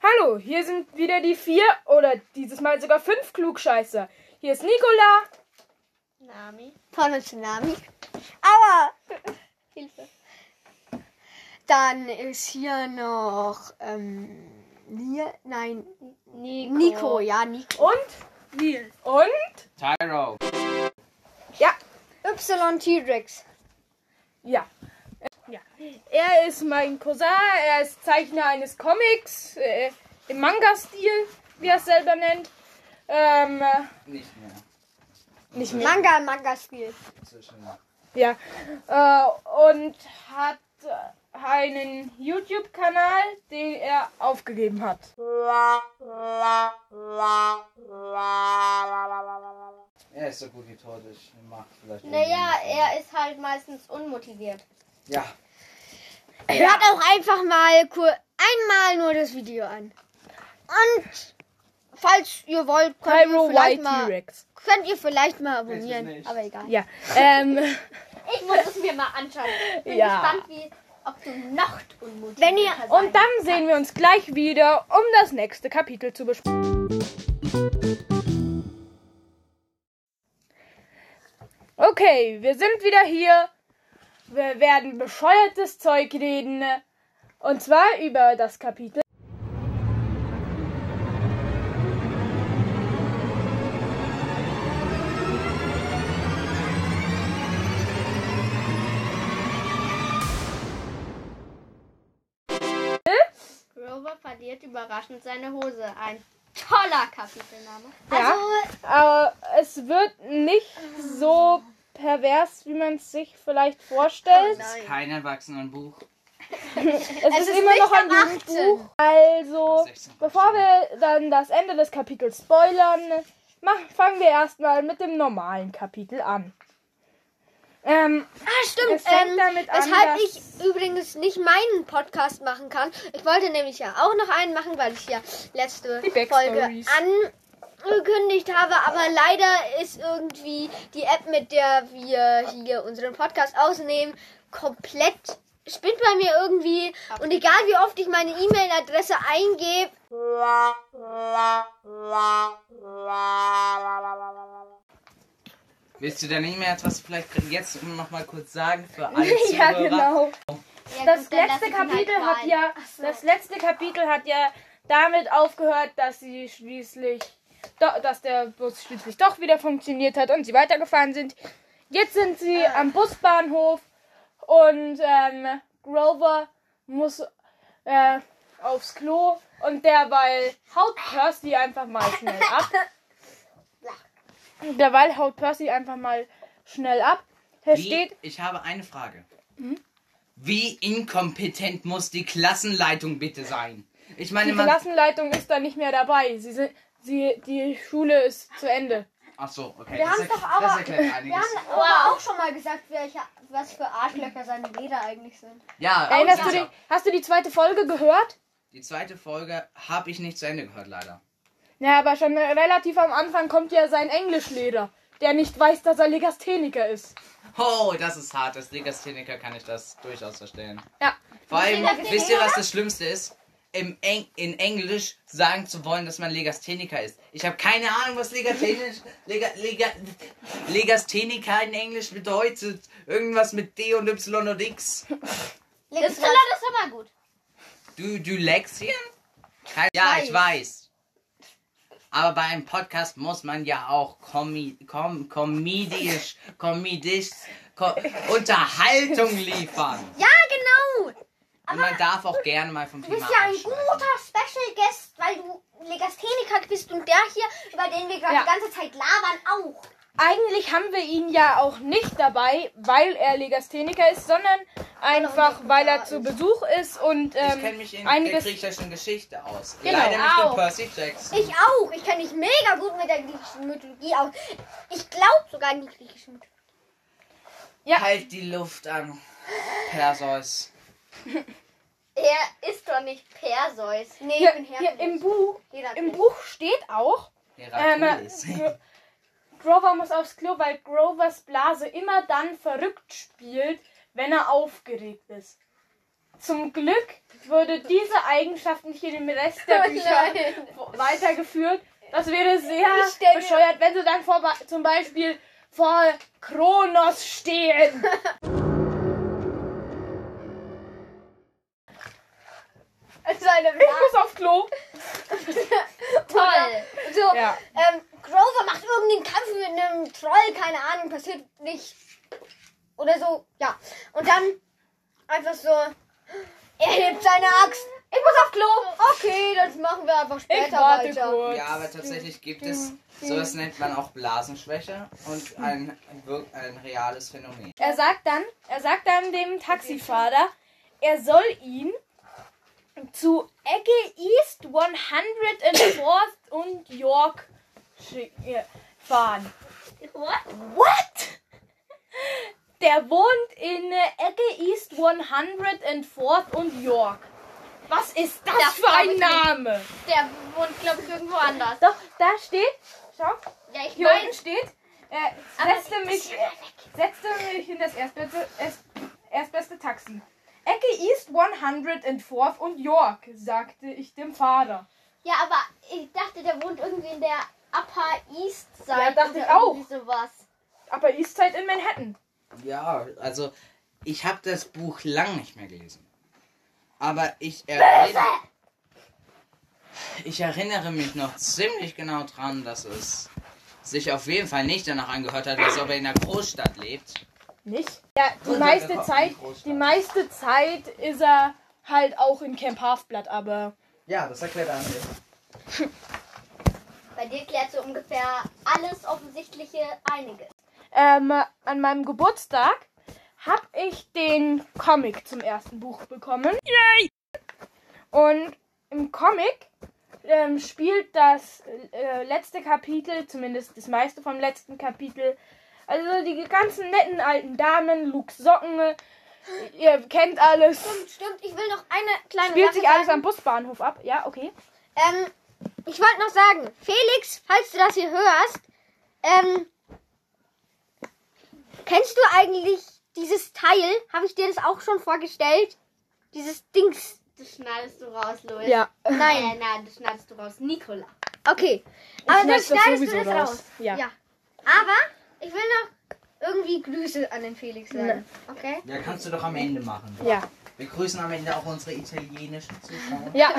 Hallo, hier sind wieder die vier oder dieses Mal sogar fünf Klugscheißer. Hier ist Nicola. Nami. Vorne Tsunami. Aua! Hilfe. Dann ist hier noch ähm, Nia, nein, Nico. Nico, ja, Nico. Und Nils. Und Tyro. ja, Y T-Rex. ja. Ja. Er ist mein Cousin, er ist Zeichner eines Comics äh, im Manga-Stil, wie er es selber nennt. Ähm, äh, Nicht mehr. nicht mehr. Manga, Manga-Spiel. Inzwischen. Ja. Äh, und hat einen YouTube-Kanal, den er aufgegeben hat. Er ist so gut wie tot. Ich mach vielleicht. Naja, er ist halt meistens unmotiviert. Ja. Hört auch einfach mal kur einmal nur das Video an. Und falls ihr wollt, könnt ihr vielleicht White mal, könnt ihr vielleicht mal abonnieren. Aber egal. Ja. Ähm, Ich muss es mir mal anschauen. Bin Ja. gespannt, wie, ob du noch Wenn ihr- und dann sehen wir uns gleich wieder, um das nächste Kapitel zu besprechen. Okay, wir sind wieder hier. Wir werden bescheuertes Zeug reden. Und zwar über das Kapitel. Grover verliert überraschend seine Hose. Ein toller Kapitelname. Ja, aber es wird nicht so pervers, wie man es sich vielleicht vorstellt. Es ist kein Erwachsenenbuch. Es, ist, ist immer noch ein ab 18. Jugendbuch. Also, 16 bevor wir dann das Ende des Kapitels spoilern, mach, fangen wir erstmal mit dem normalen Kapitel an. Ähm, Ah, stimmt. Es fängt Ähm, damit an, weshalb dass- ich übrigens nicht meinen Podcast machen kann. Ich wollte nämlich ja auch noch einen machen, weil ich ja letzte Folge Backstories. Angekündigt habe. Aber leider ist irgendwie die App, mit der wir hier unseren Podcast ausnehmen, komplett spinnt bei mir irgendwie. Und egal wie oft ich meine E-Mail-Adresse eingebe, Willst du deine E-Mail etwas vielleicht jetzt noch mal kurz sagen für alle Zuhörer? ja, genau. Ja, Das gut, letzte halt Kapitel hat fallen. ja, das letzte Kapitel hat ja damit aufgehört, dass sie schließlich, dass der Bus schließlich doch wieder funktioniert hat und sie weitergefahren sind. Jetzt sind sie am Busbahnhof und ähm, Grover muss äh, aufs Klo und derweil haut Percy einfach mal schnell ab. Derweil haut Percy einfach mal schnell ab. Wie, steht ich habe eine Frage. Mhm. Wie inkompetent muss die Klassenleitung bitte sein? Ich meine, Die man. Klassenleitung ist da nicht mehr dabei. Sie sind, sie, die Schule ist zu Ende. Ach so, okay. Wir das, erklärt- doch aber- das erklärt wir einiges. haben aber auch schon mal gesagt, welche, was für Arschlöcher seine Leder eigentlich sind. Ja, Erinnerst du dich? Hast du die zweite Folge gehört? Die zweite Folge habe ich nicht zu Ende gehört, leider. Ja, aber schon relativ am Anfang kommt ja sein Englischlehrer, der nicht weiß, dass er Legastheniker ist. Oh, das ist hart. Als Legastheniker kann ich das durchaus verstehen. Ja. Vor allem, wisst ihr, was das Schlimmste ist? Im Eng in Englisch sagen zu wollen, dass man Legastheniker ist. Ich habe keine Ahnung, was Legasthenisch, Lega, Lega, Legastheniker in Englisch bedeutet. Irgendwas mit D und Y und X. Das ist immer gut. Du, du Lexien? Ja, ich weiß. Aber bei einem Podcast muss man ja auch komi kom komedisch, komedisch, ko Unterhaltung liefern. Ja. Und man darf auch gerne mal vom Du Thema bist ja ein guter Special Guest, weil du Legastheniker bist und der hier, über den wir gerade Ja. die ganze Zeit labern, auch. Eigentlich haben wir ihn ja auch nicht dabei, weil er Legastheniker ist, sondern einfach, weil er zu Besuch ist und Ich ähm, kenne mich in einiges. der griechischen Geschichte aus. Genau. Leider nicht Auch. mit Percy Jackson. Ich auch. Ich kenne mich mega gut mit der griechischen Mythologie aus. Ich glaube sogar an die griechische Mythologie. Halt die Luft an, Perseus. Er ist doch nicht Perseus. Nee, Hier, ich bin hier Herkules. im Buch, Jeder im. Buch steht auch, ähm, Herakles. Gro Grover muss aufs Klo, weil Grovers Blase immer dann verrückt spielt, wenn er aufgeregt ist. zum Glück würde diese Eigenschaft nicht in dem Rest der Oh Bücher weitergeführt. Das wäre sehr bescheuert, wenn sie dann vor, zum Beispiel vor Kronos stehen. Seine Ich muss aufs Klo. Toll. So, Ja. ähm, Grover macht irgendeinen Kampf mit einem Troll, keine Ahnung, passiert nicht. Oder so, ja. Und dann einfach so, er hebt seine Axt. Ich muss auf Klo. Okay, das machen wir einfach Ich später warte weiter. kurz. Ja, aber tatsächlich gibt es, sowas nennt man auch Blasenschwäche und ein, ein reales Phänomen. Er sagt dann, er sagt dann dem Taxifahrer, er soll ihn zu Ecke East 104th und York äh, fahren. What? What? Der wohnt in äh, Ecke East 104th und York. Was ist das, Das für ein ich nicht. Name? Der wohnt, glaube ich, irgendwo anders. Doch, da steht, schau, Ja, ich hier unten steht, äh, setzte mich, setzte mich in das erstbeste, es- erstbeste Taxi. Ecke East 104th und York, sagte ich dem Fahrer. ja, aber ich dachte, der wohnt irgendwie in der Upper East Side. Ja, dachte ich auch. irgendwie sowas. Aber Eastside in Manhattan. Ja, also ich habe das Buch lang nicht mehr gelesen. Aber ich erinnere, ich erinnere mich noch ziemlich genau dran, dass es sich auf jeden Fall nicht danach angehört hat, als ob er in einer Großstadt lebt. Nicht? Ja, die Und meiste Zeit, die meiste Zeit ist er halt auch in Camp Halfblood, aber Ja, das erklärt André. Bei dir klärt so ungefähr alles Offensichtliche einiges. ähm, an meinem Geburtstag habe ich den Comic zum ersten Buch bekommen. Yay! Und im Comic ähm, spielt das äh, letzte Kapitel, zumindest das meiste vom letzten Kapitel, also die ganzen netten alten Damen, Luke Socken, ihr kennt alles. Stimmt, stimmt. Ich will noch eine kleine Spielt Sache sich alles sagen. am Busbahnhof ab. Ja, okay. Ähm, ich wollte noch sagen, Felix, falls du das hier hörst, ähm, kennst du eigentlich dieses Teil? Habe ich dir das auch schon vorgestellt? Dieses Dings. Das schneidest du raus, Louis. Ja. Nein. Äh, nein, das schneidest du raus. Nikola. Okay. Aber dann schneid das schneidest du sowieso das raus. raus. Ja. Aber ich will noch irgendwie Grüße an den Felix sagen. Okay? Ja, kannst du doch am Ende machen. Ja. Wir grüßen am Ende auch unsere italienischen Zuschauer. Ja.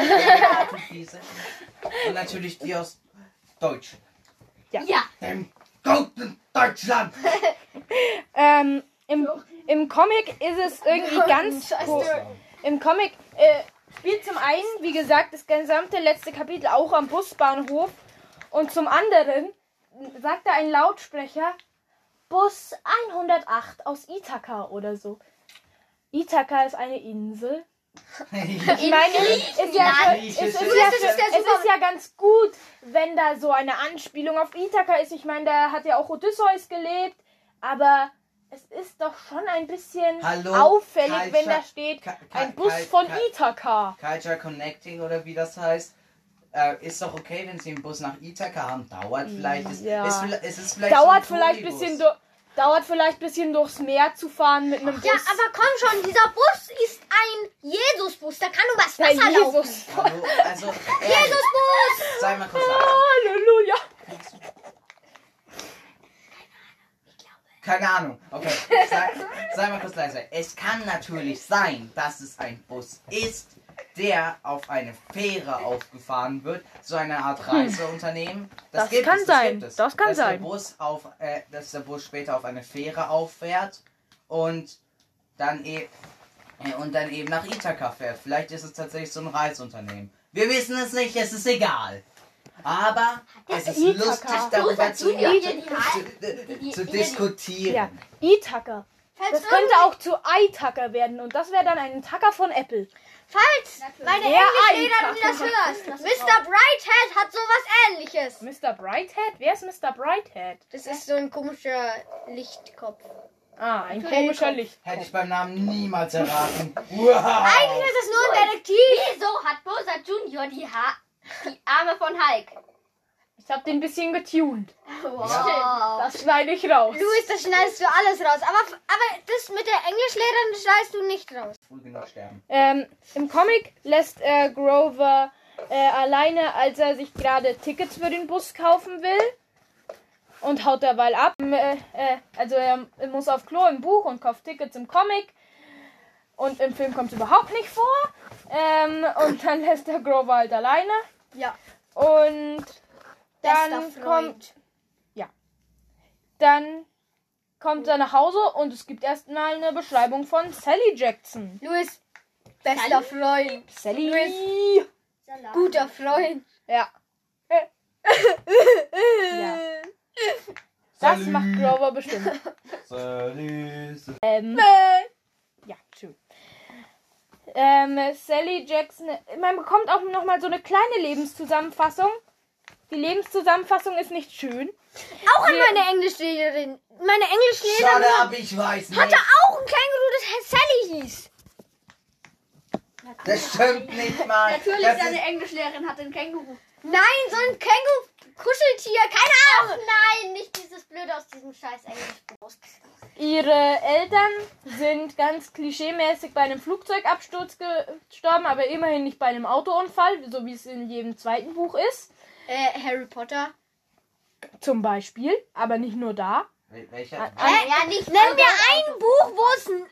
Und natürlich die aus Deutsch. Ja. Ja. Dem guten Deutschland! Ähm, im, Im Comic ist es irgendwie ganz Im Comic äh, spielt zum einen, wie gesagt, das gesamte letzte Kapitel auch am Busbahnhof. Und zum anderen sagt da ein Lautsprecher Bus 108 aus Ithaka oder so. Ithaka ist eine Insel. Ich meine, es ist ja, es ist ja, es ist ja ganz gut, wenn da so eine Anspielung auf Ithaka ist. Ich meine, da hat ja auch Odysseus gelebt, aber es ist doch schon ein bisschen Hallo, auffällig, Culture- wenn da steht, Ka- ein Bus von Ka- Ithaka. Culture Connecting oder wie das heißt. Äh, ist doch okay, wenn sie einen Bus nach Ithaka haben. Dauert vielleicht. Ist, Ja. ist, vielleicht- ist es vielleicht Dauert so ein vielleicht bisschen du- dauert vielleicht bisschen durchs Meer zu fahren mit einem Bus. Ja, aber komm schon, dieser Bus ist ein Jesus-Bus. Der kann übers Ja, Wasser laufen. Jesus. Hallo, also, ehrlich, Jesus-Bus! sei mal kurz leise. Halleluja. Keine Ahnung. Okay, sei, sei mal kurz leise. Es kann natürlich sein, dass es ein Bus ist, der auf eine Fähre aufgefahren wird. So eine Art Reiseunternehmen. Das gibt kann es, sein. gibt es. Das kann dass sein. Der Bus auf, äh, dass der Bus später auf eine Fähre auffährt und dann, e äh, und dann eben nach Ithaka fährt. Vielleicht ist es tatsächlich so ein Reiseunternehmen. Wir wissen es nicht, es ist egal. Aber es ist Ithaka. lustig, darüber zu, zu, zu diskutieren. Ja, Ithaka. Das könnte auch zu iTacker werden und das wäre dann ein Tacker von Apple. Falls meine Der Englischlehrerin das hörst, Mr. Brighthead hat sowas ähnliches. Mr. Brighthead? Wer ist Mr. Brighthead? Das ist so ein komischer Lichtkopf. Ah, ein komischer Licht. Hätte ich beim Namen niemals erraten. Wow. Eigentlich ist es nur ein Detektiv. Wieso hat Bowser Junior die, ha die Arme von Hulk? Ich habe den ein bisschen getuned. Wow. Das schneide ich raus. Luis, das schneidest du alles raus. Aber, aber das mit der Englischlehrerin schneidest du nicht raus. Früh genug sterben. Ähm, Im Comic lässt er Grover äh, alleine, als er sich gerade Tickets für den Bus kaufen will. Und haut derweil ab. Ähm, Äh, äh, also er muss auf Klo im Buch und kauft Tickets im Comic. Und im Film kommt es überhaupt nicht vor. Ähm, und dann lässt er Grover halt alleine. Ja. Und dann kommt, dann kommt er nach Hause und es gibt erstmal eine Beschreibung von Sally Jackson. Luis, bester Freund. Sally. Salat. Guter Freund. Ja. ja. Das macht Grover bestimmt. Salü. Ähm, ja, schön. Ähm, Sally Jackson, man bekommt auch noch mal so eine kleine Lebenszusammenfassung. Die Lebenszusammenfassung ist nicht schön. Auch an meine Englischlehrerin. Meine Englischlehrerin Schade ab, ich weiß nicht. hatte auch ein Känguru, das Sally hieß. Das stimmt nicht mal. Natürlich, das seine ist, Englischlehrerin hat einen Känguru. Nein, so ein Känguru-Kuscheltier. Keine Ahnung. Nein, nicht dieses Blöde aus diesem scheiß Englischbuch. Ihre Eltern sind ganz klischeemäßig bei einem Flugzeugabsturz gestorben, aber immerhin nicht bei einem Autounfall, so wie es in jedem zweiten Buch ist. Äh, Harry Potter. Zum Beispiel, aber nicht nur da. welcher? Ah, Hä? Ja, nicht Nenn mir ein Buch, wo es ein,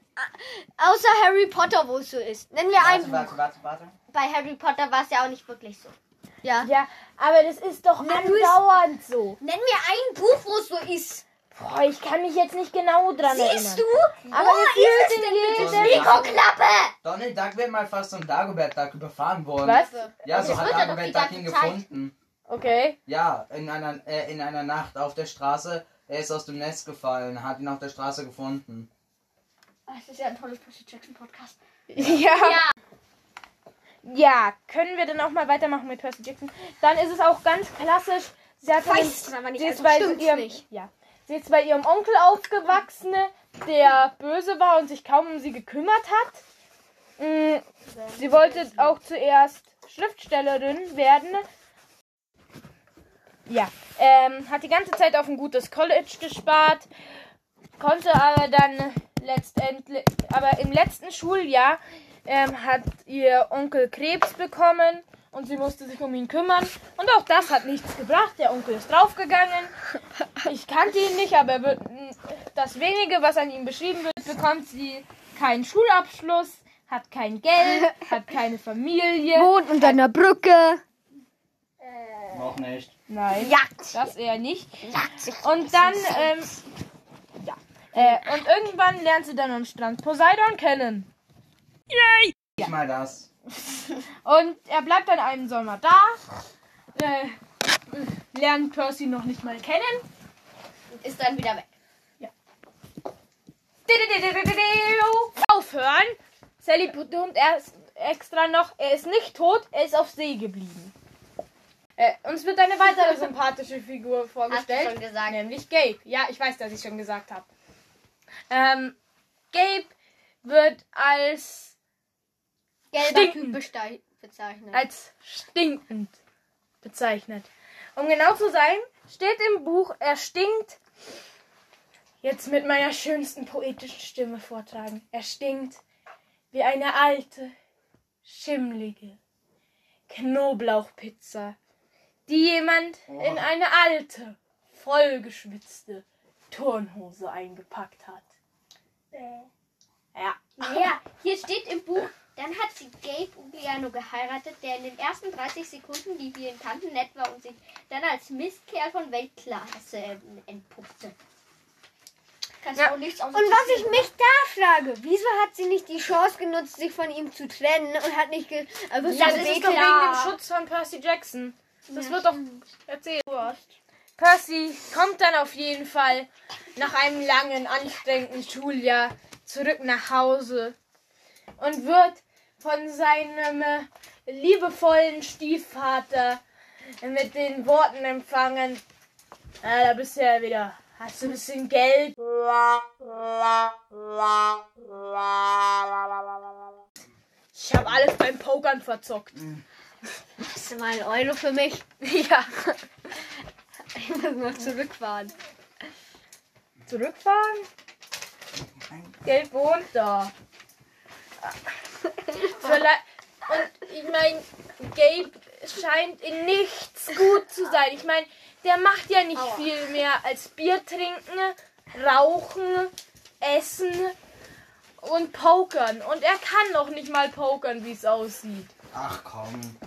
außer Harry Potter, wo es so ist. Nenn mir ein Warte, Buch. warte, warte, warte. Bei Harry Potter war es ja auch nicht wirklich so. Ja. Ja, aber das ist doch Luis- andauernd so. Nenn mir ein Buch, wo es so ist. Boah, ich kann mich jetzt nicht genau dran Siehst erinnern. du? Aber wo ist es in denn mit Mikroklappe? Donald Duck wird mal fast von Dagobert Duck überfahren worden. Was? Ja, so Das hat er Dagobert Duck ihn Zeit. gefunden. Okay. Ja, in einer, äh, in einer Nacht auf der Straße. Er ist aus dem Nest gefallen, hat ihn auf der Straße gefunden. Das ist ja ein tolles Percy Jackson Podcast. Ja. ja. können wir dann auch mal weitermachen mit Percy Jackson. Dann ist es auch ganz klassisch. Sie hat Weiß aber nicht, sie ist also bei ihrem, nicht. Ja. Sie ist bei ihrem Onkel aufgewachsen, der böse war und sich kaum um sie gekümmert hat. Mm, Sie wollte auch zuerst Schriftstellerin werden. Ja, ähm, hat die ganze Zeit auf ein gutes College gespart, konnte aber dann letztendlich, aber im letzten Schuljahr ähm, hat ihr Onkel Krebs bekommen und sie musste sich um ihn kümmern. Und auch das hat nichts gebracht. Der Onkel ist draufgegangen. Ich kannte ihn nicht, aber er wird, das wenige, was an ihm beschrieben wird, bekommt sie keinen Schulabschluss, hat kein Geld, hat keine Familie. Wohnt unter einer Brücke. Noch nicht. Nein, Jagd. das eher nicht. Und dann, ähm, ja. Äh, und irgendwann lernt sie dann am Strand Poseidon kennen. Nicht mal das. Und er bleibt dann einen Sommer da. Äh, lernt Percy noch nicht mal kennen. Ist dann wieder weg. Aufhören. Sally betont erst extra noch, er ist nicht tot, er ist auf See geblieben. Äh, uns wird eine weitere sympathische Figur vorgestellt. schon gesagt. Nämlich Gabe. Ja, ich weiß, dass ich schon gesagt habe. Ähm, Gabe wird als, Gelber Stinkend. Bezeichnet. als stinkend bezeichnet. Um genau zu sein, steht im Buch, er stinkt. Jetzt mit meiner schönsten poetischen Stimme vortragen. Er stinkt wie eine alte, schimmlige Knoblauchpizza, die jemand in eine alte, vollgeschwitzte Turnhose eingepackt hat. Ja. Ja, hier steht im Buch, dann hat sie Gabe Ugliano geheiratet, der in den ersten 30 Sekunden, die wir ihn kannten, nett war und sich dann als Mistkerl von Weltklasse entpuppte. Kannst Ja. du auch nichts Und was ich mich da frage, wieso hat sie nicht die Chance genutzt, sich von ihm zu trennen und hat nicht ge also Ja, das ist doch wegen dem Schutz von Percy Jackson. Das wird doch erzählt. Percy kommt dann auf jeden Fall nach einem langen, anstrengenden Schuljahr zurück nach Hause und wird von seinem äh, liebevollen Stiefvater mit den Worten empfangen. Ah, da bist du ja wieder. Hast du ein bisschen Geld? Ich habe alles beim Pokern verzockt. Hast du mal einen Euro für mich? Ja. lass noch zurückfahren. Zurückfahren? Gelb wohnt da. Vielleicht, und ich meine, Gabe scheint in nichts gut zu sein. Ich meine, der macht ja nicht viel mehr als Bier trinken, rauchen, essen und pokern. Und er kann noch nicht mal pokern, wie es aussieht. Ach komm.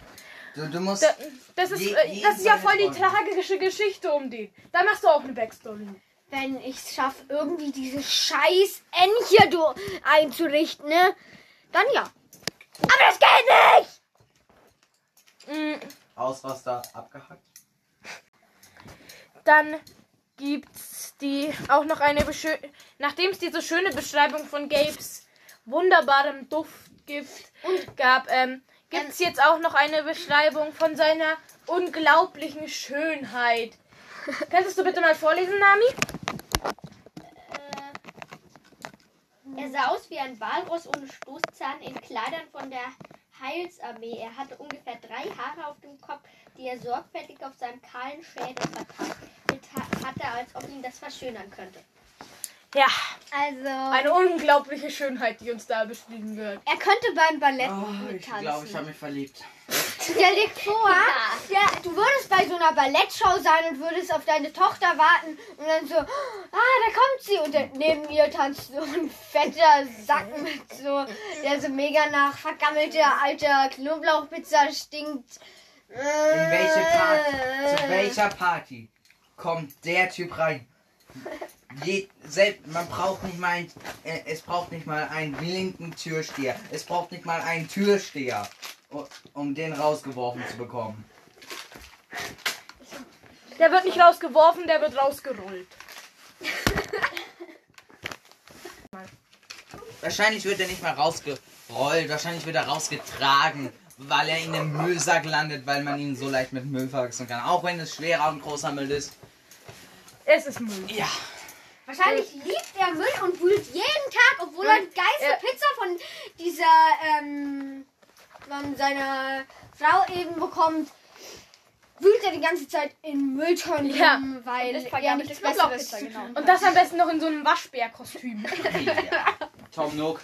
Du, du musst. Da, das, ist, Je- äh, das ist ja voll die tragische Geschichte um den. Da machst du auch eine Backstory. Wenn ich es schaffe, irgendwie diese scheiß N hier du einzurichten, ne? Dann ja. Aber das geht nicht! Mm, Ausraster abgehackt. Dann gibt's die auch noch eine beschö nachdem es diese schöne Beschreibung von Gabes wunderbarem Duftgift gab, ähm, gibt's jetzt auch noch eine Beschreibung von seiner unglaublichen Schönheit. Könntest du bitte mal vorlesen, Nami? Äh, er sah aus wie ein Walross ohne Stoßzahn in Kleidern von der Heilsarmee. Er hatte ungefähr drei Haare auf dem Kopf, die er sorgfältig auf seinem kahlen Schädel verteilt ha- hatte, als ob ihn das verschönern könnte. Ja, Also, eine unglaubliche Schönheit, die uns da beschrieben wird. er könnte beim Ballett Oh, ich glaube, ich habe mich verliebt. Stell dir vor, ja, du würdest bei so einer Ballettshow sein und würdest auf deine Tochter warten und dann so, ah, da kommt sie. Und dann neben ihr tanzt so ein fetter Sack mit so, der so mega nach vergammelter alter Knoblauchpizza stinkt. In welche Party? Zu welcher Party kommt der Typ rein? Je, selbst, man braucht nicht mal ein, äh, es braucht nicht mal einen blinken Türsteher. Es braucht nicht mal einen Türsteher, um den rausgeworfen zu bekommen. Der wird nicht rausgeworfen, der wird rausgerollt. Wahrscheinlich wird er nicht mal rausgerollt, wahrscheinlich wird er rausgetragen, weil er in den Müllsack landet, weil man ihn so leicht mit Müll verwechseln kann. Auch wenn es schwerer und großer Müll ist. Es ist Müll. Ja. Wahrscheinlich liebt er Müll und wühlt jeden Tag, obwohl er Und geilste Pizza von dieser, ähm, von seiner Frau eben bekommt, wühlt er die ganze Zeit in Mülltonnen Ja. rum, weil das er nichts Besseres genau. Und das am besten noch in so einem Waschbärkostüm. Tom Nook.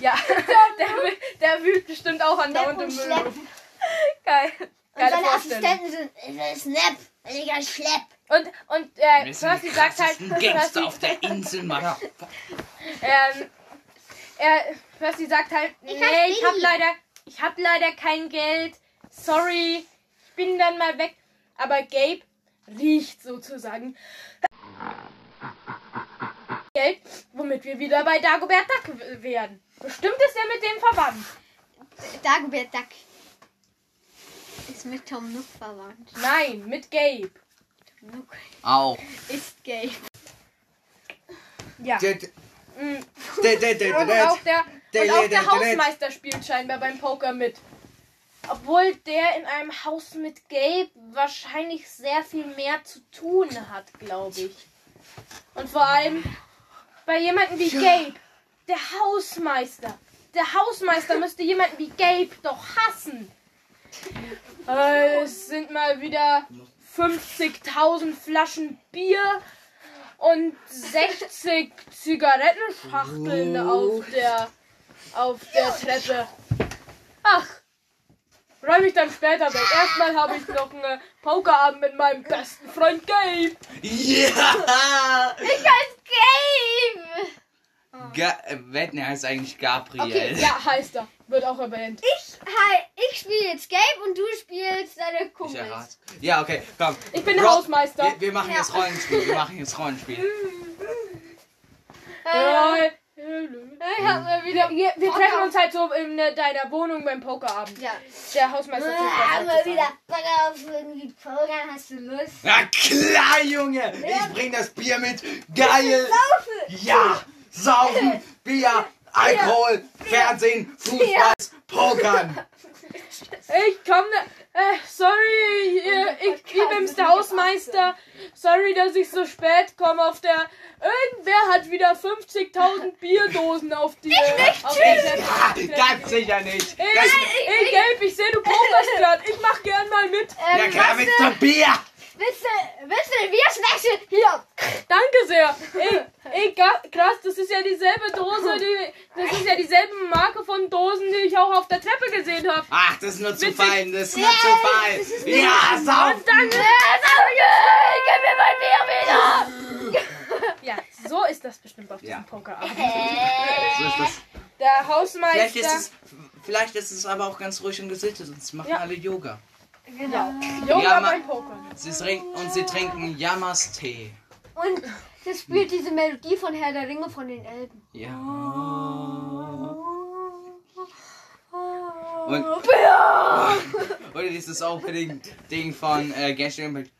Ja, der, der wühlt bestimmt auch andauernd im und Müll. Schlepp. rum. Geil. Und seine. Assistenten sind, will Snap, will Schlepp. Und, und äh, Percy sagt halt, Gangster Percy, auf der Insel, Mann. ähm, er, Percy sagt halt, nee, heiß ich hab leider, ich hab leider kein Geld. Sorry, ich bin dann mal weg. Aber Gabe riecht sozusagen Geld, womit wir wieder bei Dagobert Duck werden. Bestimmt ist er mit dem verwandt. Dagobert Duck ist mit Tom Nook verwandt. Nein, mit Gabe. Nook Auch. ist gay. Ja. D- d- Mm. Und auch der, und auch der Hausmeister spielt scheinbar beim Poker mit. Obwohl der in einem Haus mit Gabe wahrscheinlich sehr viel mehr zu tun hat, glaube ich. Und vor allem bei jemandem wie Gabe, der Hausmeister. Der Hausmeister müsste jemanden wie Gabe doch hassen. Äh, Es sind mal wieder 50.000 Flaschen Bier und 60 Zigarettenschachteln auf der auf der Treppe. Ach, räume ich dann später weg. Erstmal habe ich noch einen Pokerabend mit meinem besten Freund Gabe. Ja! Ich als Gabe! Ga äh, Wetten, er heißt eigentlich Gabriel. Okay, ja, heißt er. Wird auch erwähnt. Ich, hi, ich spiele jetzt Gabe und du spielst deine Ich Kumpels. errate. Ja, okay, komm. Ich bin der Roll- Hausmeister. Wir, wir machen jetzt Rollenspiel. Wir machen jetzt Rollenspiel. Äh, Ich hab mal wieder. wir, wir treffen uns halt so in deiner Wohnung beim Pokerabend. Ja. Der Hausmeister tut Ah, mal halt wieder. Bock auf irgendwie Pokern, hast du Lust? Na klar, Junge! Ich bring das Bier mit. Geil! Ja! Saufen, Bier, Alkohol, Fernsehen, Fußball, Pokern. Ich komme. Äh, sorry, äh, ich, ich bin's der Hausmeister. Sorry, dass ich so spät komme auf der. Irgendwer hat wieder 50.000 Bierdosen auf die. Ich nicht, auf Ja, ganz sicher nicht. Ey, Das, ey, Gelb, ich sehe, du pokerst grad. Ich mach gern mal mit. ja klar, mit dem Bier. Ein Bier Schwäche! Hier! Danke sehr. Ey, ey, krass, das ist ja dieselbe Dose, die, das ist ja dieselbe Marke von Dosen, die ich auch auf der Treppe gesehen habe. Ach, das ist nur zu fein, das ist nur zu fein. Ja, sau. Und dann, Gib mir mein Bier wieder! ja, so ist das bestimmt auf diesem Ja. Pokerabend. So ist das. Der Hausmeister. Vielleicht ist, es, vielleicht ist es aber auch ganz ruhig und gesittet, sonst machen Ja. alle Yoga. Ja. Yoga Ja, ma- beim Poker. Sie trinken, und sie trinken Yamas-Tee. Und das spielt diese Melodie von Herr der Ringe von den Elben. Ja. Und, oder dieses Opening-Ding von äh, Genshin Impact.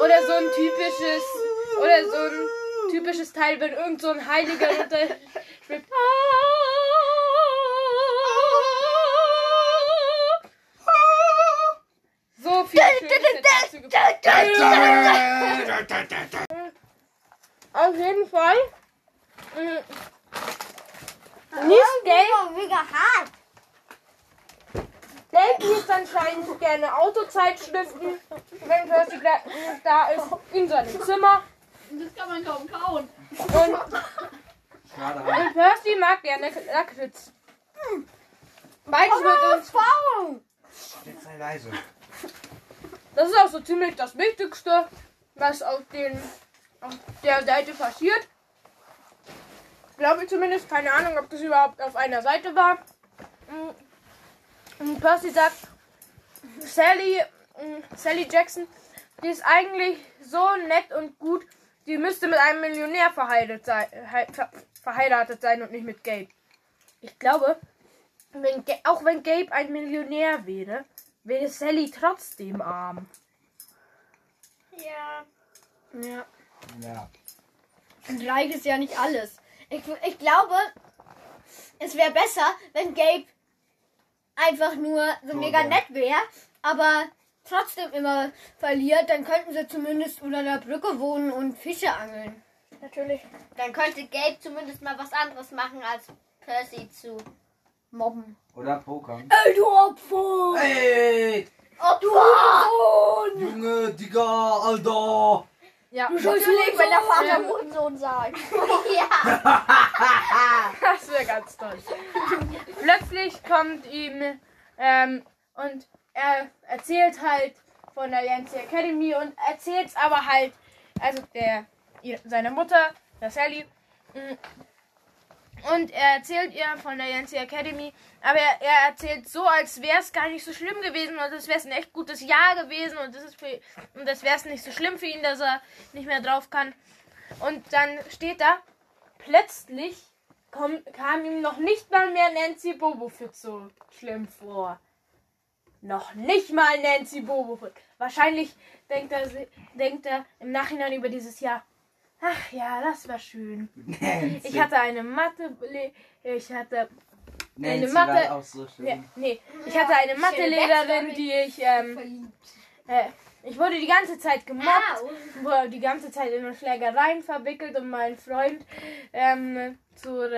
Oder so ein typisches, oder so ein typisches Teil, wenn irgend so ein Heiliger runter schwebt. Auf jeden Fall. mm, Liest Geld, mega hart. Geld liest anscheinend gerne Autozeitschriften, wenn Percy da ist, in seinem Zimmer. Das kann man kaum kauen. Und, und Percy mag gerne Lakritz. Beides wird uns. Jetzt sei leise. Das ist auch so ziemlich das Wichtigste, was auf, den, auf der Seite passiert. Glaube ich zumindest. Keine Ahnung, ob das überhaupt auf einer Seite war. Mm. Und Percy sagt, Sally, mm, Sally Jackson, die ist eigentlich so nett und gut, die müsste mit einem Millionär verheiratet sein, hei- ver- verheiratet sein und nicht mit Gabe. Ich glaube, wenn, auch wenn Gabe ein Millionär wäre, wäre Sally trotzdem arm. Ja. Ja. Ja. Und reich ist ja nicht alles. Ich, ich glaube, es wäre besser, wenn Gabe einfach nur so So mega nett wäre, aber trotzdem immer verliert. Dann könnten sie zumindest unter der Brücke wohnen und Fische angeln. Natürlich. Dann könnte Gabe zumindest mal was anderes machen, als Percy zu Mobben. Oder Pokern. Ey, du Opfer! Hey! Opfer! Junge, Digga, Alter! Ja, Natürlich, wenn der Vater. Hurensohn sagt. Ja. das wäre ganz toll. Plötzlich kommt ihm ähm, und er erzählt halt von der Yancey Academy und erzählt es aber halt, also der ihr, seiner Mutter, der Sally. Und er erzählt ihr von der Yancey Academy, aber er, er erzählt so, als wäre es gar nicht so schlimm gewesen und es wäre ein echt gutes Jahr gewesen und das wäre es nicht so schlimm für ihn, dass er nicht mehr drauf kann. Und dann steht da, plötzlich komm, kam ihm noch nicht mal mehr Nancy Bobofoot so schlimm vor. Noch nicht mal Nancy Bobofoot. Wahrscheinlich denkt er, denkt er im Nachhinein über dieses Jahr. Ach ja, das war schön. Ich hatte eine Mathe, ich hatte Nancy eine Mathe- war auch so ja, schön. nee, ich hatte eine Mathelehrerin, die ich ähm, äh, ich wurde die ganze Zeit gemobbt, wurde die ganze Zeit in Schlägereien verwickelt, um meinen Freund ähm, zu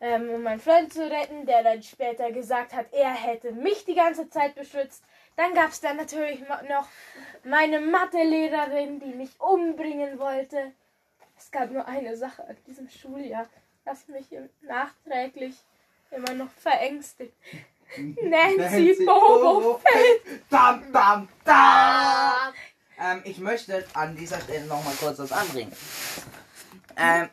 ähm, um meinen Freund zu retten, der dann später gesagt hat, er hätte mich die ganze Zeit beschützt. Dann gab es dann natürlich mo- noch meine Mathelehrerin, die mich umbringen wollte. Es gab nur eine Sache an diesem Schuljahr, das mich im, nachträglich immer noch verängstigt. Nancy Bobo Dam, dam, dam. Ähm, ich möchte an dieser Stelle noch mal kurz was anbringen. Ähm,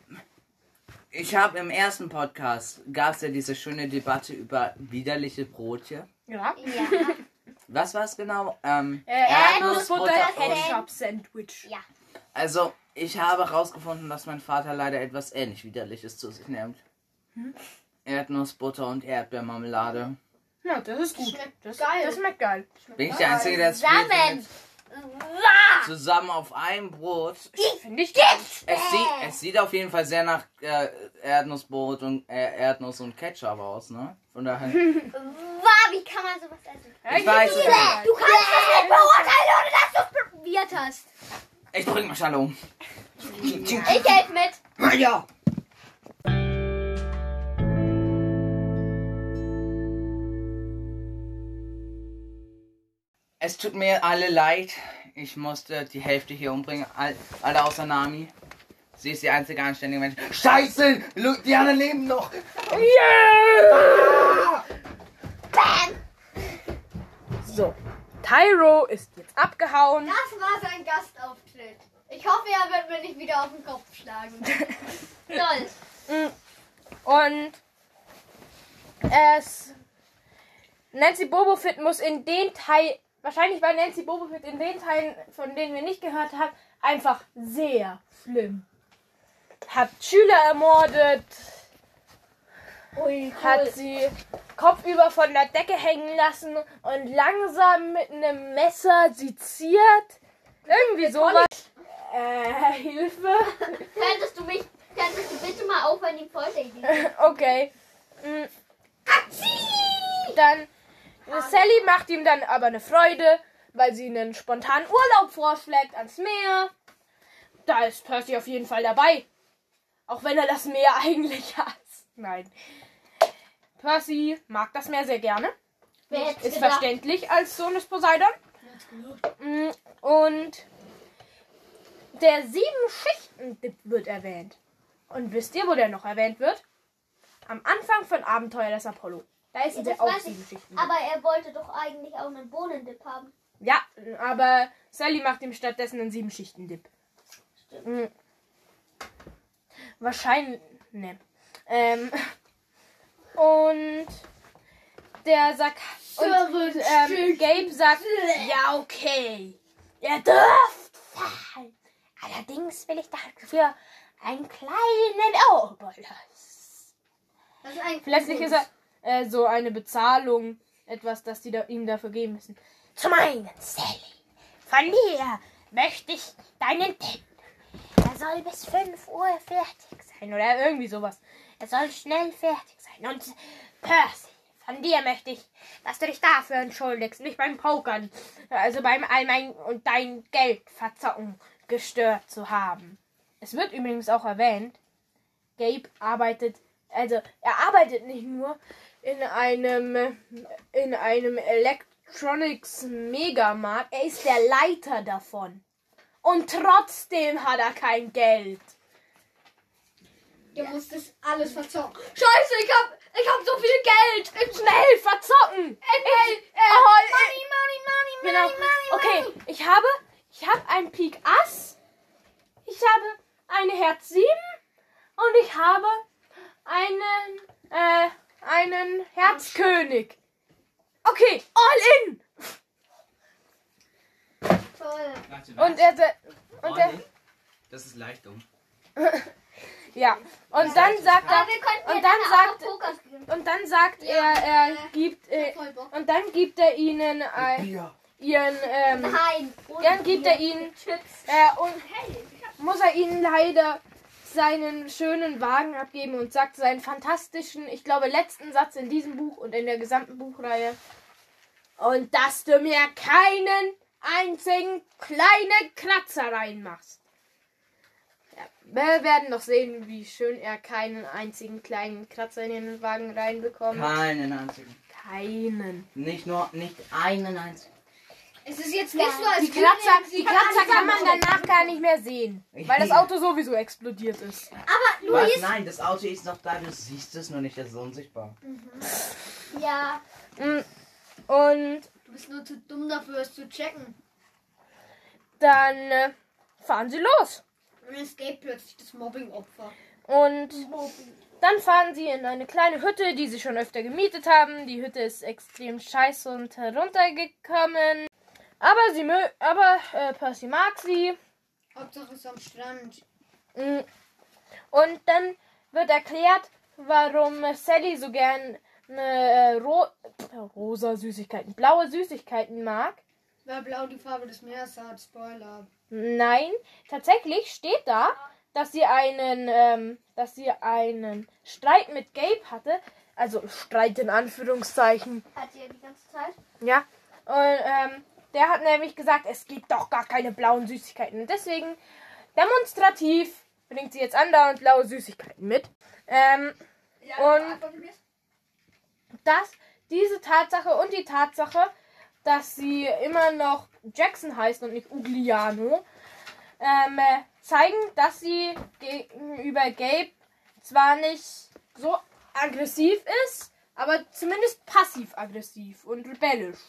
ich habe im ersten Podcast, gab es ja diese schöne Debatte über widerliche Brotchen. Ja. Ja. Was war es genau? Ähm, Äh, Erdnussbutter Erdnussbutter und- Ketchup Sandwich. Ja. Also, ich habe herausgefunden, dass mein Vater leider etwas ähnlich Widerliches zu sich nimmt. Erdnussbutter und Erdbeermarmelade. Ja, das ist gut. Schmeckt Das, geil. das schmeckt geil. Bin ich der Einzige, der es Zusammen. Zusammen auf einem Brot. Finde ich. Es sieht, es sieht auf jeden Fall sehr nach äh, Erdnussbrot und äh, Erdnuss und Ketchup aus, ne? Von daher. Wow, wie kann man sowas essen? Ja, Ich weiß es nicht. Du kannst das nicht beurteilen, ohne dass du es probiert hast. Ich bring mal um. Ich helfe mit. Ja. Es tut mir alle leid. Ich musste die Hälfte hier umbringen. All, alle außer Nami. Sie ist die einzige anständige Mensch. Scheiße! Die anderen leben noch. So. Tyro ist jetzt abgehauen. Das war sein Gastauftritt. Ich hoffe, er wird mir nicht wieder auf den Kopf schlagen. Toll. Und es. Nancy Bobofit muss in den Teil. Wahrscheinlich weil Nancy Bobofit in den Teilen, von denen wir nicht gehört haben, einfach sehr schlimm. Hat Schüler ermordet, Ui, hat sie kopfüber von der Decke hängen lassen und langsam mit einem Messer seziert. Irgendwie sowas. Äh, Hilfe. Könntest du mich, könntest du bitte mal aufhören, die Folter Okay. Mm. Dann Sally macht ihm dann aber eine Freude, weil sie einen spontanen Urlaub vorschlägt ans Meer. Da ist Percy auf jeden Fall dabei. Auch wenn er das Meer eigentlich hasst. Nein. Percy mag das Meer sehr gerne. Ist gedacht? verständlich als Sohn des Poseidon. Mm, Und der sieben Schichten wird erwähnt. Und wisst ihr, wo der noch erwähnt wird? Am Anfang von Abenteuer des Apollo. Da ist Ja, der auch weiß sieben ich. Schichten. Aber er wollte doch eigentlich auch einen Bohnendip haben. Ja, aber Sally macht ihm stattdessen einen sieben Schichten Dip. Stimmt. Mm. Wahrscheinlich. Ne. Ähm. Und der sagt. Und ähm, Gabe sagt, ja, okay. Ihr dürft fallen. Allerdings will ich dafür einen kleinen Oberlass. Das ist ein Letztlich ist er äh, so eine Bezahlung, etwas, das die da, ihm dafür geben müssen. Zum einen, Sally, von dir möchte ich deinen Tipp. Er soll bis 5 Uhr fertig sein oder irgendwie sowas. Er soll schnell fertig sein. Und Percy, von dir möchte ich, dass du dich dafür entschuldigst, mich beim Pokern, also beim all mein und dein Geld verzocken gestört zu haben. Es wird übrigens auch erwähnt, Gabe arbeitet, also er arbeitet nicht nur in einem in einem Electronics Megamarkt, er ist der Leiter davon. Und trotzdem hat er kein Geld. Du musst das alles verzocken. Scheiße, ich hab, ich hab so viel Geld. Ich, Schnell verzocken! Ich- äh, Oh, money, money, money, Genau. money, money, Okay, money. ich habe ich habe ein Pik Ass. Ich habe eine Herz 7 und ich habe einen äh, einen Herzkönig. Okay, all in. Toll. Und er und er Das ist leicht dumm. ja, und dann sagt er und ja dann sagt und dann sagt er er gibt äh, Voll Bock. und dann gibt er ihnen ein, Bier. Ihren ähm, Nein. dann gibt er ihnen äh, und muss er ihnen leider seinen schönen Wagen abgeben und sagt seinen fantastischen, ich glaube, letzten Satz in diesem Buch und in der gesamten Buchreihe. Und dass du mir keinen einzigen kleinen Kratzer reinmachst. Ja, wir werden noch sehen, wie schön er keinen einzigen kleinen Kratzer in den Wagen reinbekommt. Keinen einzigen. Keinen. Nicht nur, nicht einen einzigen. Es ist jetzt nicht so, als Die Kratzer, die Kratzer kann man danach gar nicht mehr sehen, weil das Auto sowieso explodiert ist. Aber Was? Luis, Nein, das Auto ist noch da, du siehst es nur nicht, das ist unsichtbar. Ja. Mm, Und du bist nur zu dumm dafür, es zu checken. dann äh, fahren sie los. Und es geht plötzlich das Mobbing-Opfer. Und dann fahren sie in eine kleine Hütte, die sie schon öfter gemietet haben. Die Hütte ist extrem scheiße und heruntergekommen. Aber sie mö aber äh, Percy mag sie. Hauptsache es ist am Strand. Mm. Und dann wird erklärt, warum Sally so gern äh, ro rosa Süßigkeiten, blaue Süßigkeiten mag. Weil blau die Farbe des Meeres hat. Spoiler. Nein, tatsächlich steht da, dass sie einen, ähm, dass sie einen Streit mit Gabe hatte. Also Streit in Anführungszeichen. Hat sie ja die ganze Zeit. Ja. Und ähm, der hat nämlich gesagt, es gibt doch gar keine blauen Süßigkeiten. Und deswegen demonstrativ bringt sie jetzt andauernd blaue Süßigkeiten mit. Ähm, und das, diese Tatsache und die Tatsache, dass sie immer noch Jackson heißt und nicht Ugliano, ähm, äh, zeigen, dass sie gegenüber Gabe zwar nicht so aggressiv ist, aber zumindest passiv-aggressiv und rebellisch.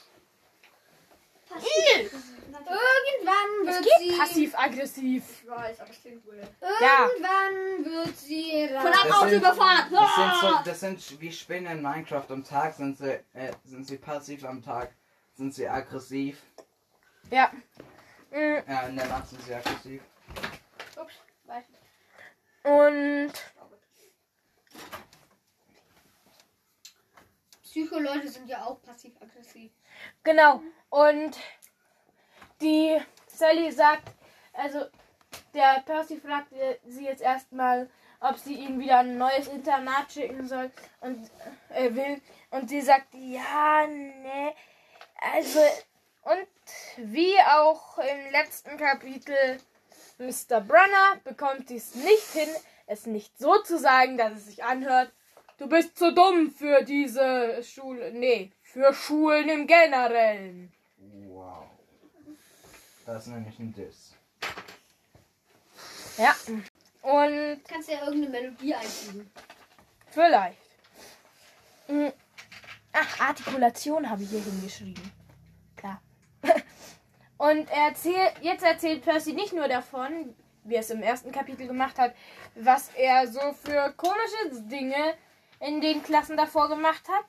Irgendwann Es wird geht sie. passiv-aggressiv. Ich weiß, aber es klingt weird. Ja. Irgendwann wird sie. Von einem Auto überfahren. Das sind, so, Ah! das sind wie Spinnen in Minecraft. Am Tag sind sie, äh, sind sie passiv, am Tag sind sie aggressiv. Ja. Mm, Ja, in der Nacht sind sie aggressiv. Ups, weiß nicht. Und Psycho-Leute sind ja auch passiv-aggressiv. Genau. Und die Sally sagt, also der Percy fragt sie jetzt erstmal, ob sie ihn wieder ein neues Internat schicken soll und äh, will. Und sie sagt, ja, ne. Also, und wie auch im letzten Kapitel, Mr. Brunner bekommt sie es nicht hin, es nicht so zu sagen, dass es sich anhört. Du bist zu dumm für diese Schule. Nee, für Schulen im Generellen. Wow. Das ist nämlich ein Diss. Ja. Und Kannst ja irgendeine Melodie einfügen. vielleicht. Hm. Ach, Artikulation habe ich hier hingeschrieben. Klar. Und er erzählt, jetzt erzählt Percy nicht nur davon, wie er es im ersten Kapitel gemacht hat, was er so für komische Dinge in den Klassen davor gemacht hat,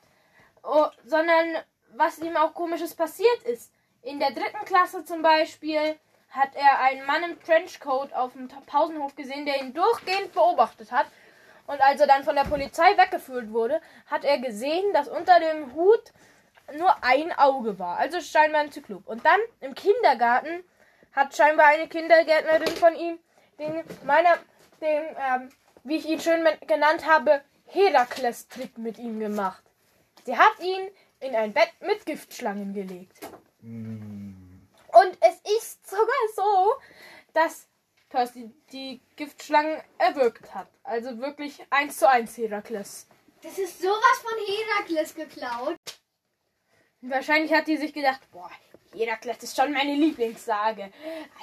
oh, sondern was ihm auch komisches passiert ist. In der dritten Klasse zum Beispiel hat er einen Mann im Trenchcoat auf dem Pausenhof gesehen, der ihn durchgehend beobachtet hat. Und als er dann von der Polizei weggeführt wurde, hat er gesehen, dass unter dem Hut nur ein Auge war. Also scheinbar ein Zyklop. Und dann im Kindergarten hat scheinbar eine Kindergärtnerin von ihm den meiner, dem, ähm, wie ich ihn schön genannt habe, Herakles-Trick mit ihm gemacht. Sie hat ihn in ein Bett mit Giftschlangen gelegt. Mm. Und es ist sogar so, dass Percy die Giftschlangen erwürgt hat. Also wirklich eins zu eins Herakles. Das ist sowas von Herakles geklaut. Wahrscheinlich hat die sich gedacht, boah, Herakles ist schon meine Lieblingssage.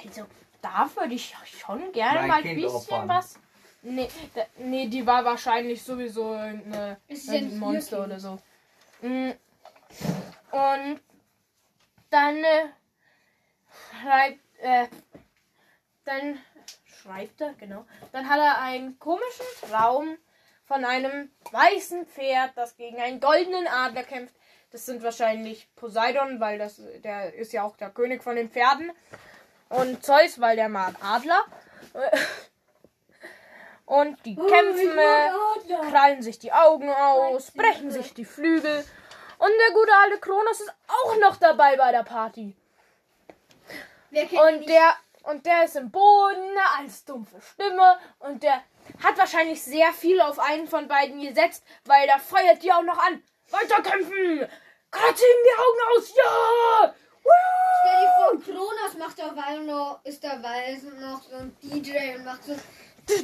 Also, da würde ich schon gerne Mein mal ein bisschen opfern. was. Nee, da, nee, die war wahrscheinlich sowieso eine, ein Monster oder so. Mm. Und dann äh, schreibt, äh, dann schreibt er, genau. Dann hat er einen komischen Traum von einem weißen Pferd, das gegen einen goldenen Adler kämpft. Das sind wahrscheinlich Poseidon, weil das der ist ja auch der König von den Pferden. Und Zeus, weil der mag Adler. Und die kämpfen, äh, krallen sich die Augen aus, brechen sich die Flügel. Und der gute alte Kronos ist auch noch dabei bei der Party. Und der, und der ist im Boden als dumpfe Stimme. Und der hat wahrscheinlich sehr viel auf einen von beiden gesetzt, weil der feuert die auch noch an. Weiterkämpfen! Kratz ihm die Augen aus! Ja! Stell dir vor, Kronos macht dabei noch, ist dabei noch so ein DJ und macht so. Ja,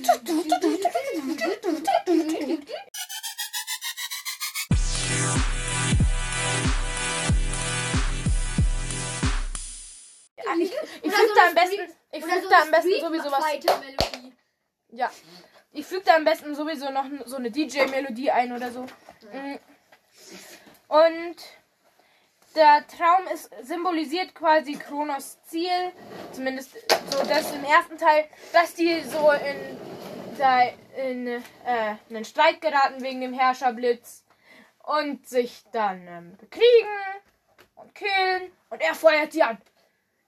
ich ich füge so da am besten, ich füge so da am besten sowieso was. Ja. Ich füge da am besten sowieso noch so eine DJ-Melodie ein oder so. Mm. Und der Traum ist symbolisiert quasi Kronos Ziel, zumindest so das im ersten Teil, dass die so in, da in äh, einen Streit geraten wegen dem Herrscherblitz und sich dann ähm, bekriegen und killen und er feuert sie an.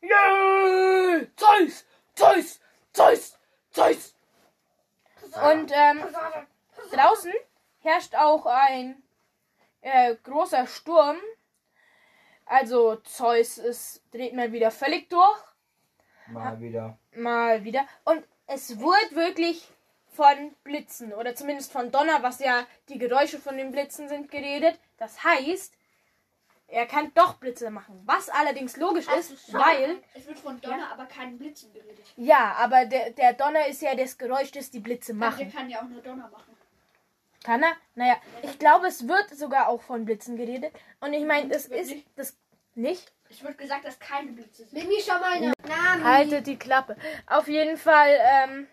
Yeah! Zeus! Zeus! Zeus! Zeus! Und ähm, draußen herrscht auch ein äh, großer Sturm. Also Zeus ist, dreht mal wieder völlig durch. Mal wieder. Mal wieder. Und es wird wirklich von Blitzen oder zumindest von Donner, was ja die Geräusche von den Blitzen sind, geredet. Das heißt, er kann doch Blitze machen. Was allerdings logisch ist, weil. Es wird von Donner, aber keinen Blitzen geredet. Ja, aber der, der Donner ist ja das Geräusch, das die Blitze Der machen. kann ja auch nur Donner machen. Kann er? Naja, ich glaube, es wird sogar auch von Blitzen geredet. Und ich meine, das ist. Das, Nicht? Es wird gesagt, dass keine Blitze sind. Mimi, schau mal nach. Nami. Haltet die Klappe. Auf jeden Fall, ähm,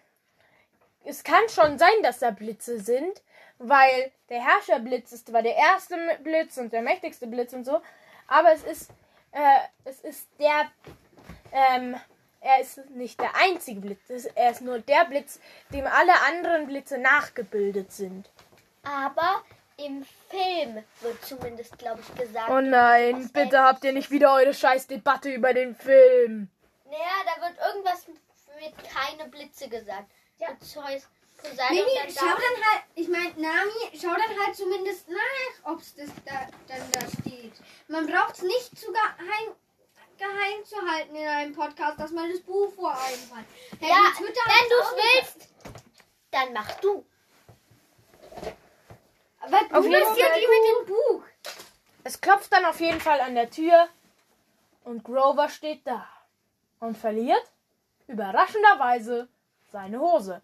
es kann schon sein, dass da Blitze sind, weil der Herrscherblitz ist zwar der erste Blitz und der mächtigste Blitz und so, aber es ist, äh, es ist der, ähm, er ist nicht der einzige Blitz, er ist nur der Blitz, dem alle anderen Blitze nachgebildet sind. Aber im Film wird zumindest, glaube ich, gesagt. Oh nein, bitte habt ihr nicht wieder eure scheiß Debatte über den Film. Naja, da wird irgendwas mit keine Blitze gesagt. Ja. Zeus, Poseidon, Mimi, dann schau da- dann halt, ich meine, Nami, schau dann halt zumindest nach, ob es das da, dann da steht. Man braucht es nicht zu geheim, geheim zu halten in einem Podcast, dass man das Buch vor einem hat. Hey, Ja, wenn du es willst, dann mach du. Aber du Auf jeden bist ja die mit dem Buch. Es klopft dann auf jeden Fall an der Tür und Grover steht da und verliert überraschenderweise seine Hose.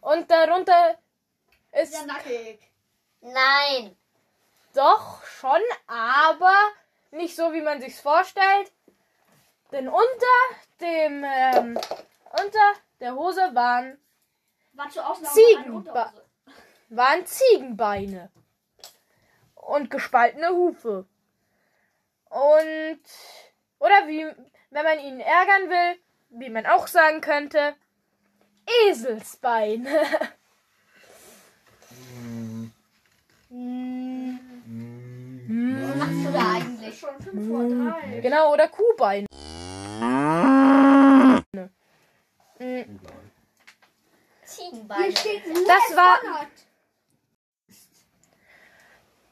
Und darunter ist Ja, nackig. Nein. doch schon, aber nicht so, wie man sich's vorstellt. Denn unter dem ähm, unter der Hose waren War zur Ausnahme Ziegen- eine Unterhose. Waren Ziegenbeine und gespaltene Hufe. Und oder wie wenn man ihn ärgern will, wie man auch sagen könnte, Eselsbeine. Was machst du da eigentlich? Schon 5 vor 3. genau, oder Kuhbeine. Ziegenbeine. Das war.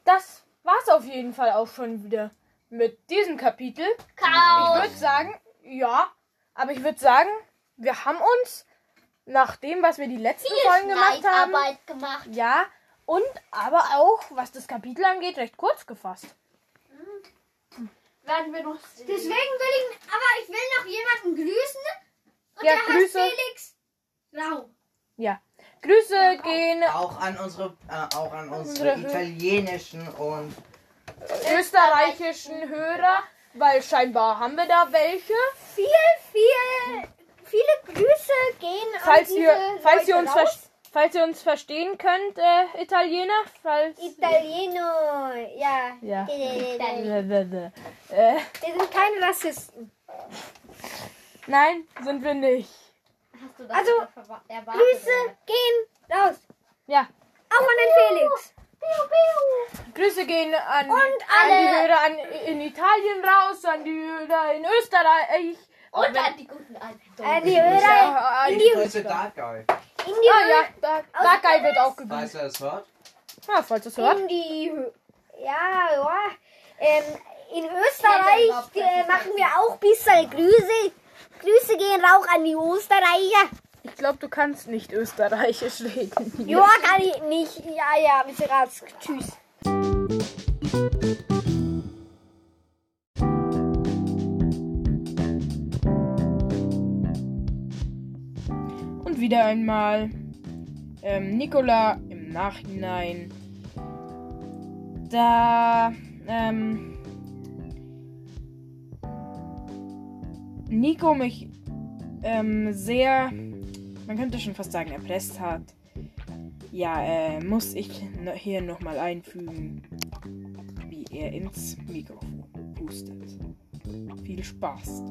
Das war's auf jeden Fall auch schon wieder mit diesem Kapitel. Ich Chaos. würde sagen, ja, aber ich würde sagen, wir haben uns nach dem, was wir die letzten Folgen gemacht haben, gemacht. ja, und aber auch, was das Kapitel angeht, recht kurz gefasst. Werden wir noch sehen. Deswegen will ich, aber ich will noch jemanden grüßen. Und Ja, der Grüße. heißt Felix Rau. Ja. Grüße gehen Auch an unsere, äh, auch an Unsere unsere italienischen und österreichischen Hörer, weil scheinbar haben wir da welche. Viel, viel, viele Grüße gehen Falls an ihr, falls ihr Leute uns, raus. falls ihr uns verstehen könnt, äh, Italiener, falls Italieno, ja. Ja. Italien. Äh, Wir sind keine Rassisten. nein, sind wir nicht. Hast du das Also, erwa- erwartet? Grüße gehen raus. Ja. Auch an den Felix. Grüße gehen an, Und an die Hörer an, in Italien raus, an die Hörer in Österreich. Und an die guten alten. An die Hörer. Ja, In die, Grüße Dark Guy. in die, Ah ja, da, Dark Guy wird auch Falls gegrüßt. er es hört. Ja, falls ihr es hört. in die, ja, ja. Ähm, in Österreich äh, machen wir auch ein bisschen Grüße. Grüße gehen auch an die Österreicher. Ich glaube, du kannst nicht österreichisch reden. Ja, kann ich nicht. Ja, ja, bitte raus. Tschüss. Und wieder einmal ähm, Nicola im Nachhinein. Da ähm, Nico mich ähm, sehr, man könnte schon fast sagen, erpresst hat. Ja, äh, muss ich hier nochmal einfügen, wie er ins Mikrofon pustet. Viel Spaß.